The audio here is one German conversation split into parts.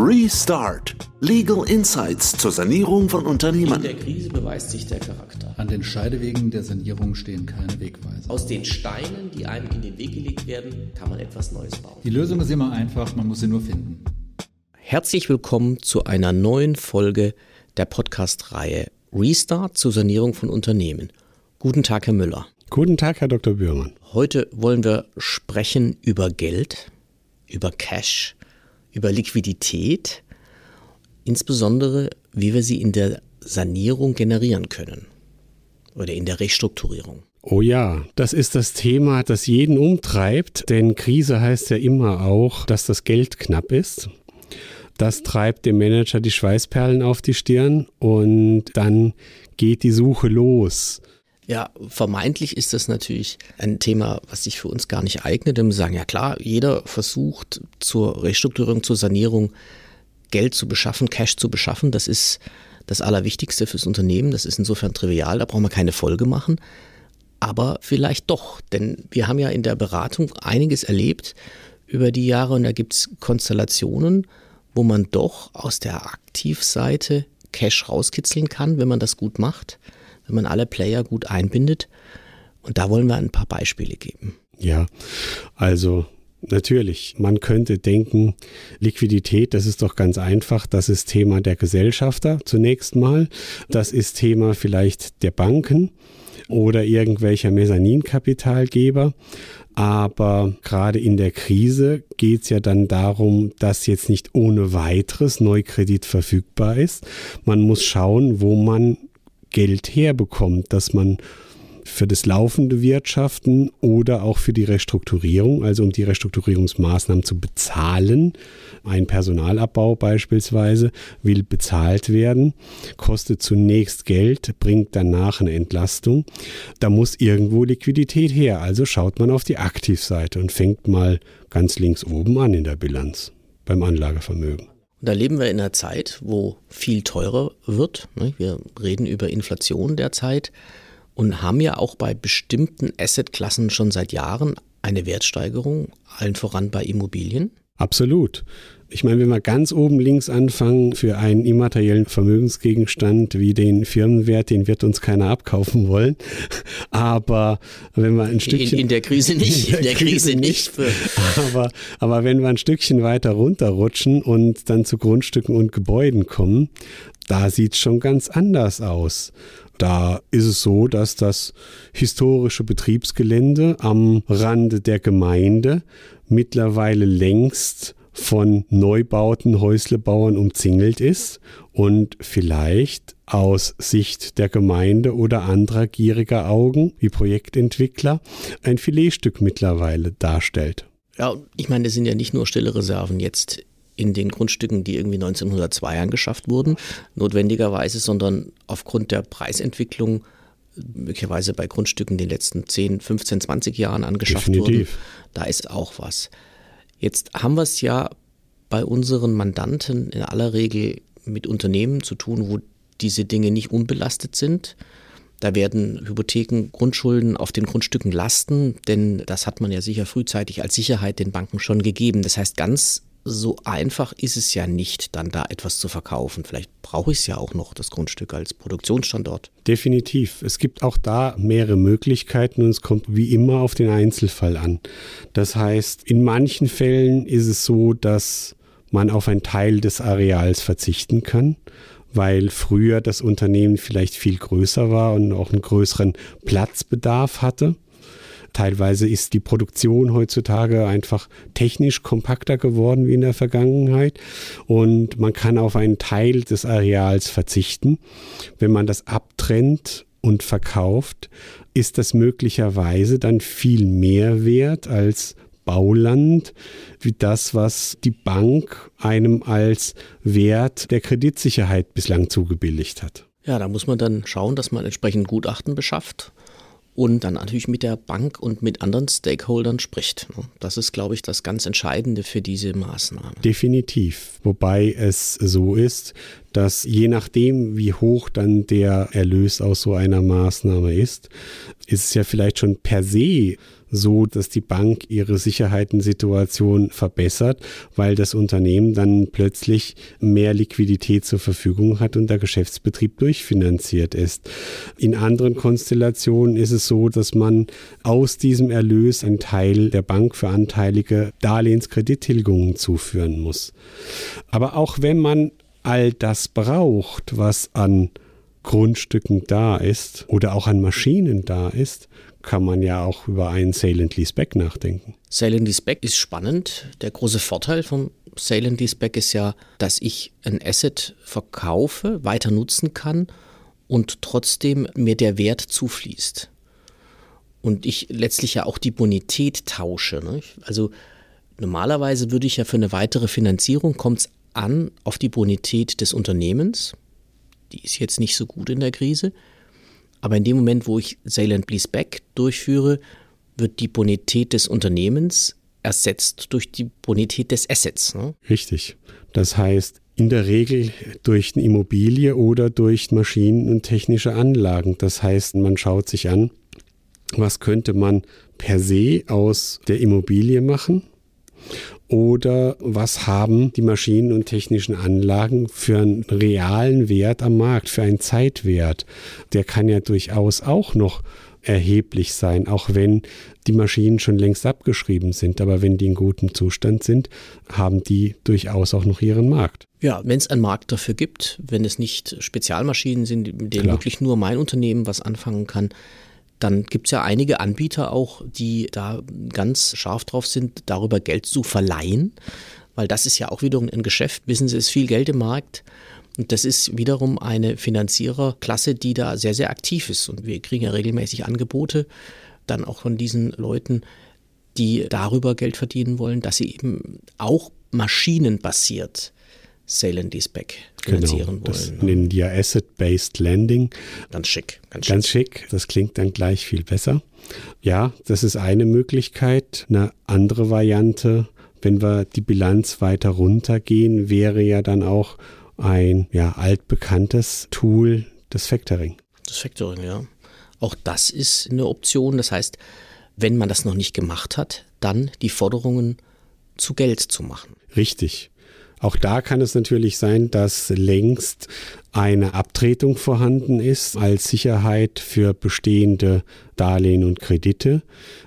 Restart. Legal Insights zur Sanierung von Unternehmen. In der Krise beweist sich der Charakter. An den Scheidewegen der Sanierung stehen keine Wegweiser. Aus den Steinen, die einem in den Weg gelegt werden, kann man etwas Neues bauen. Die Lösung ist immer einfach, man muss sie nur finden. Herzlich willkommen zu einer neuen Folge der Podcast-Reihe Restart zur Sanierung von Unternehmen. Guten Tag, Herr Müller. Guten Tag, Herr Dr. Bührmann. Heute wollen wir sprechen über Geld, über Cash, über Liquidität, insbesondere wie wir sie in der Sanierung generieren können oder in der Restrukturierung. Oh ja, das ist das Thema, das jeden umtreibt, denn Krise heißt ja immer auch, dass das Geld knapp ist. Das treibt dem Manager die Schweißperlen auf die Stirn und dann geht die Suche los. Ja, vermeintlich ist das natürlich ein Thema, was sich für uns gar nicht eignet. Wir sagen, ja klar, jeder versucht zur Restrukturierung, zur Sanierung Geld zu beschaffen, Cash zu beschaffen. Das ist das Allerwichtigste fürs Unternehmen. Das ist insofern trivial, da brauchen wir keine Folge machen. Aber vielleicht doch, denn wir haben ja in der Beratung einiges erlebt über die Jahre und da gibt es Konstellationen, wo man doch aus der Aktivseite Cash rauskitzeln kann, wenn man das gut macht wenn man alle Player gut einbindet. Und da wollen wir ein paar Beispiele geben. Ja, also Natürlich, man könnte denken, Liquidität, das ist doch ganz einfach, das ist Thema der Gesellschafter zunächst mal, das ist Thema vielleicht der Banken oder irgendwelcher Mezzaninkapitalgeber. Aber gerade in der Krise geht es ja dann darum, dass jetzt nicht ohne weiteres Neukredit verfügbar ist. Man muss schauen, wo man Geld herbekommt, dass man für das laufende Wirtschaften oder auch für die Restrukturierung, also um die Restrukturierungsmaßnahmen zu bezahlen. Ein Personalabbau beispielsweise will bezahlt werden, kostet zunächst Geld, bringt danach eine Entlastung. Da muss irgendwo Liquidität her. Also schaut man auf die Aktivseite und fängt mal ganz links oben an in der Bilanz beim Anlagevermögen. Und da leben wir in einer Zeit, wo viel teurer wird. Ne? Wir reden über Inflation derzeit und haben ja auch bei bestimmten Assetklassen schon seit Jahren eine Wertsteigerung, allen voran bei Immobilien. Absolut. Ich meine, wenn wir ganz oben links anfangen, für einen immateriellen Vermögensgegenstand wie den Firmenwert, den wird uns keiner abkaufen wollen. Aber wenn wir ein Stückchen. In, in der Krise nicht, in der, in der Krise, Krise, nicht. aber, aber wenn wir ein Stückchen weiter runterrutschen und dann zu Grundstücken und Gebäuden kommen, da sieht es schon ganz anders aus. Da ist es so, dass das historische Betriebsgelände am Rande der Gemeinde mittlerweile längst von Neubauten, Häuslebauern umzingelt ist und vielleicht aus Sicht der Gemeinde oder anderer gieriger Augen wie Projektentwickler ein Filetstück mittlerweile darstellt. Ja, ich meine, das sind ja nicht nur stille Reserven jetzt in den Grundstücken, die irgendwie 1902 angeschafft wurden, notwendigerweise, sondern aufgrund der Preisentwicklung möglicherweise bei Grundstücken in den letzten 10, 15, 20 Jahren angeschafft Definitiv. wurden. Da ist auch was. Jetzt haben wir es ja bei unseren Mandanten in aller Regel mit Unternehmen zu tun, wo diese Dinge nicht unbelastet sind. Da werden Hypotheken, Grundschulden auf den Grundstücken lasten, denn das hat man ja sicher frühzeitig als Sicherheit den Banken schon gegeben. Das heißt, ganz so einfach ist es ja nicht, dann da etwas zu verkaufen. Vielleicht brauche ich es ja auch noch, das Grundstück als Produktionsstandort. Definitiv. Es gibt auch da mehrere Möglichkeiten und es kommt wie immer auf den Einzelfall an. Das heißt, in manchen Fällen ist es so, dass man auf einen Teil des Areals verzichten kann weil früher das Unternehmen vielleicht viel größer war und auch einen größeren Platzbedarf hatte. Teilweise ist die Produktion heutzutage einfach technisch kompakter geworden wie in der Vergangenheit und man kann auf einen Teil des Areals verzichten. Wenn man das abtrennt und verkauft, ist das möglicherweise dann viel mehr wert als Bauland wie das, was die Bank einem als Wert der Kreditsicherheit bislang zugebilligt hat. Ja, da muss man dann schauen, dass man entsprechend Gutachten beschafft und dann natürlich mit der Bank und mit anderen Stakeholdern spricht. Das ist, glaube ich, das ganz Entscheidende für diese Maßnahme. Definitiv. Wobei es so ist, dass je nachdem, wie hoch dann der Erlös aus so einer Maßnahme ist, ist es ja vielleicht schon per se so, dass die Bank ihre Sicherheitensituation verbessert, weil das Unternehmen dann plötzlich mehr Liquidität zur Verfügung hat und der Geschäftsbetrieb durchfinanziert ist. In anderen Konstellationen ist es so, dass man aus diesem Erlös einen Teil der Bank für anteilige Darlehenskredittilgungen zuführen muss. Aber auch wenn man all das braucht, was an Grundstücken da ist oder auch an Maschinen da ist, kann man ja auch über einen Sale and Leaseback nachdenken. Sale and Leaseback ist spannend. Der große Vorteil vom Sale and Leaseback ist ja, dass ich ein Asset verkaufe, weiter nutzen kann und trotzdem mir der Wert zufließt. Und ich letztlich ja auch die Bonität tausche. Ne? Also normalerweise würde ich ja für eine weitere Finanzierung, kommt es an auf die Bonität des Unternehmens. Die ist jetzt nicht so gut in der Krise. Aber in dem Moment, wo ich Sale and Lease Back durchführe, wird die Bonität des Unternehmens ersetzt durch die Bonität des Assets. Ne? Richtig. Das heißt, in der Regel durch eine Immobilie oder durch Maschinen und technische Anlagen. Das heißt, man schaut sich an, was könnte man per se aus der Immobilie machen oder was haben die Maschinen und technischen Anlagen für einen realen Wert am Markt, für einen Zeitwert? Der kann ja durchaus auch noch erheblich sein, auch wenn die Maschinen schon längst abgeschrieben sind. Aber wenn die in gutem Zustand sind, haben die durchaus auch noch ihren Markt. Ja, wenn es einen Markt dafür gibt, wenn es nicht Spezialmaschinen sind, mit denen Klar. wirklich nur mein Unternehmen was anfangen kann, dann gibt es ja einige Anbieter auch, die da ganz scharf drauf sind, darüber Geld zu verleihen, weil das ist ja auch wiederum ein Geschäft. Wissen Sie, es ist viel Geld im Markt. Und das ist wiederum eine Finanziererklasse, die da sehr, sehr aktiv ist. Und wir kriegen ja regelmäßig Angebote dann auch von diesen Leuten, die darüber Geld verdienen wollen, dass sie eben auch maschinenbasiert Sale and Leaseback finanzieren genau, wollen. Das nennen die ja Asset-Based Lending. Ganz schick. Ganz schick. Ganz schick. Das klingt dann gleich viel besser. Ja, das ist eine Möglichkeit. Eine andere Variante, wenn wir die Bilanz weiter runtergehen, wäre ja dann auch ein ja, altbekanntes Tool, das Factoring. Das Factoring, ja. Auch das ist eine Option. Das heißt, wenn man das noch nicht gemacht hat, dann die Forderungen zu Geld zu machen. Richtig. Auch da kann es natürlich sein, dass längst eine Abtretung vorhanden ist als Sicherheit für bestehende Darlehen und Kredite.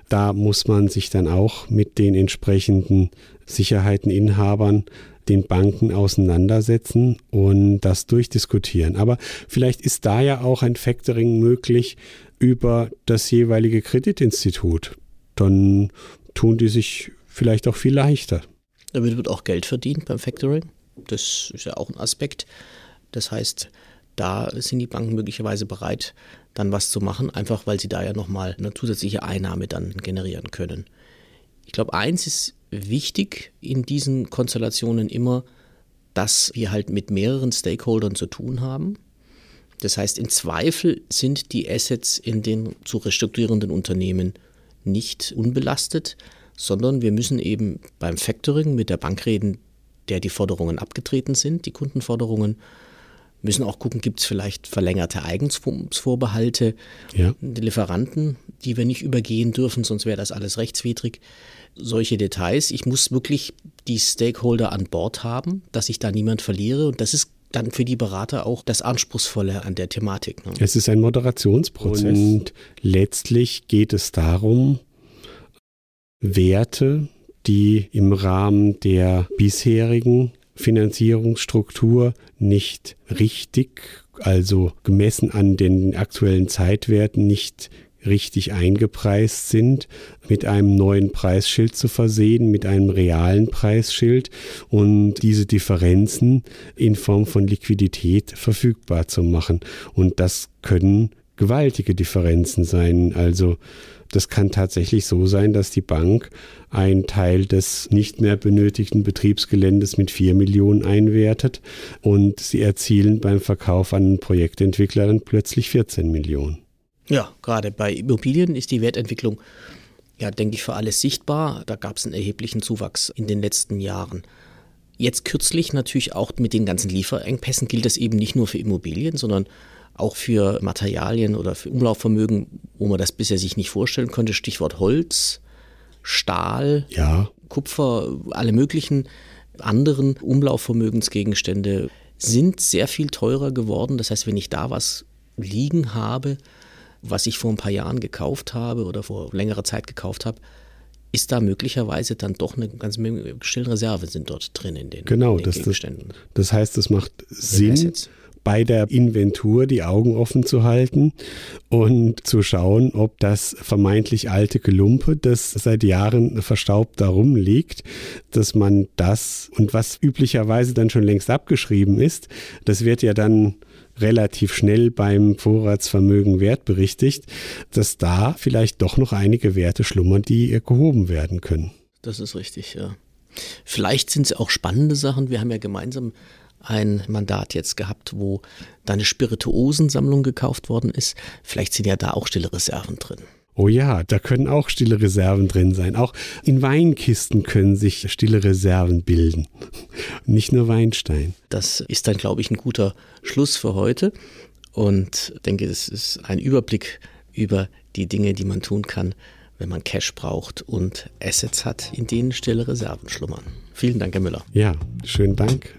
Da muss man sich dann auch mit den entsprechenden Sicherheiteninhabern den Banken auseinandersetzen und das durchdiskutieren. Aber vielleicht ist da ja auch ein Factoring möglich über das jeweilige Kreditinstitut. Dann tun die sich vielleicht auch viel leichter. Damit wird auch Geld verdient beim Factoring. Das ist ja auch ein Aspekt. Das heißt, da sind die Banken möglicherweise bereit, dann was zu machen, einfach weil sie da ja nochmal eine zusätzliche Einnahme dann generieren können. Ich glaube, eins ist wichtig in diesen Konstellationen immer, dass wir halt mit mehreren Stakeholdern zu tun haben. Das heißt, im Zweifel sind die Assets in den zu restrukturierenden Unternehmen nicht unbelastet, sondern wir müssen eben beim Factoring mit der Bank reden, der die Forderungen abgetreten sind, die Kundenforderungen. Müssen auch gucken, gibt es vielleicht verlängerte Eigensvorbehalte, ja. die Lieferanten, die wir nicht übergehen dürfen, sonst wäre das alles rechtswidrig. Solche Details. Ich muss wirklich die Stakeholder an Bord haben, dass ich da niemand verliere. Und das ist dann für die Berater auch das Anspruchsvolle an der Thematik. Ne? Es ist ein Moderationsprozess. Und letztlich geht es darum, Werte, die im Rahmen der bisherigen Finanzierungsstruktur nicht richtig, also gemessen an den aktuellen Zeitwerten nicht richtig eingepreist sind, mit einem neuen Preisschild zu versehen, mit einem realen Preisschild und diese Differenzen in Form von Liquidität verfügbar zu machen. Und das können gewaltige Differenzen sein. Also das kann tatsächlich so sein, dass die Bank einen Teil des nicht mehr benötigten Betriebsgeländes mit 4 Millionen einwertet und sie erzielen beim Verkauf an einen Projektentwickler dann plötzlich 14 Millionen. Ja, gerade bei Immobilien ist die Wertentwicklung, ja, denke ich, für alles sichtbar. Da gab es einen erheblichen Zuwachs in den letzten Jahren. Jetzt kürzlich natürlich auch mit den ganzen Lieferengpässen gilt das eben nicht nur für Immobilien, sondern auch für Materialien oder für Umlaufvermögen, wo man das bisher sich nicht vorstellen konnte. Stichwort Holz, Stahl, ja. Kupfer, alle möglichen anderen Umlaufvermögensgegenstände sind sehr viel teurer geworden. Das heißt, wenn ich da was liegen habe, was ich vor ein paar Jahren gekauft habe oder vor längerer Zeit gekauft habe, ist da möglicherweise dann doch eine ganz Menge Reserve sind dort drin in den, genau, in den das, Gegenständen. Das, das heißt, es macht Sinn, bei der Inventur die Augen offen zu halten und zu schauen, ob das vermeintlich alte Gelumpe, das seit Jahren verstaubt da rumliegt, dass man das und was üblicherweise dann schon längst abgeschrieben ist, das wird ja dann relativ schnell beim Vorratsvermögen wertberichtigt, dass da vielleicht doch noch einige Werte schlummern, die gehoben werden können. Das ist richtig, ja. Vielleicht sind es auch spannende Sachen. Wir haben ja gemeinsam ein Mandat jetzt gehabt, wo deine Spirituosensammlung gekauft worden ist. Vielleicht sind ja da auch stille Reserven drin. Oh ja, da können auch stille Reserven drin sein. Auch in Weinkisten können sich stille Reserven bilden. Nicht nur Weinstein. Das ist dann, glaube ich, ein guter Schluss für heute. Und denke, es ist ein Überblick über die Dinge, die man tun kann, wenn man Cash braucht und Assets hat, in denen stille Reserven schlummern. Vielen Dank, Herr Müller. Ja, schönen Dank.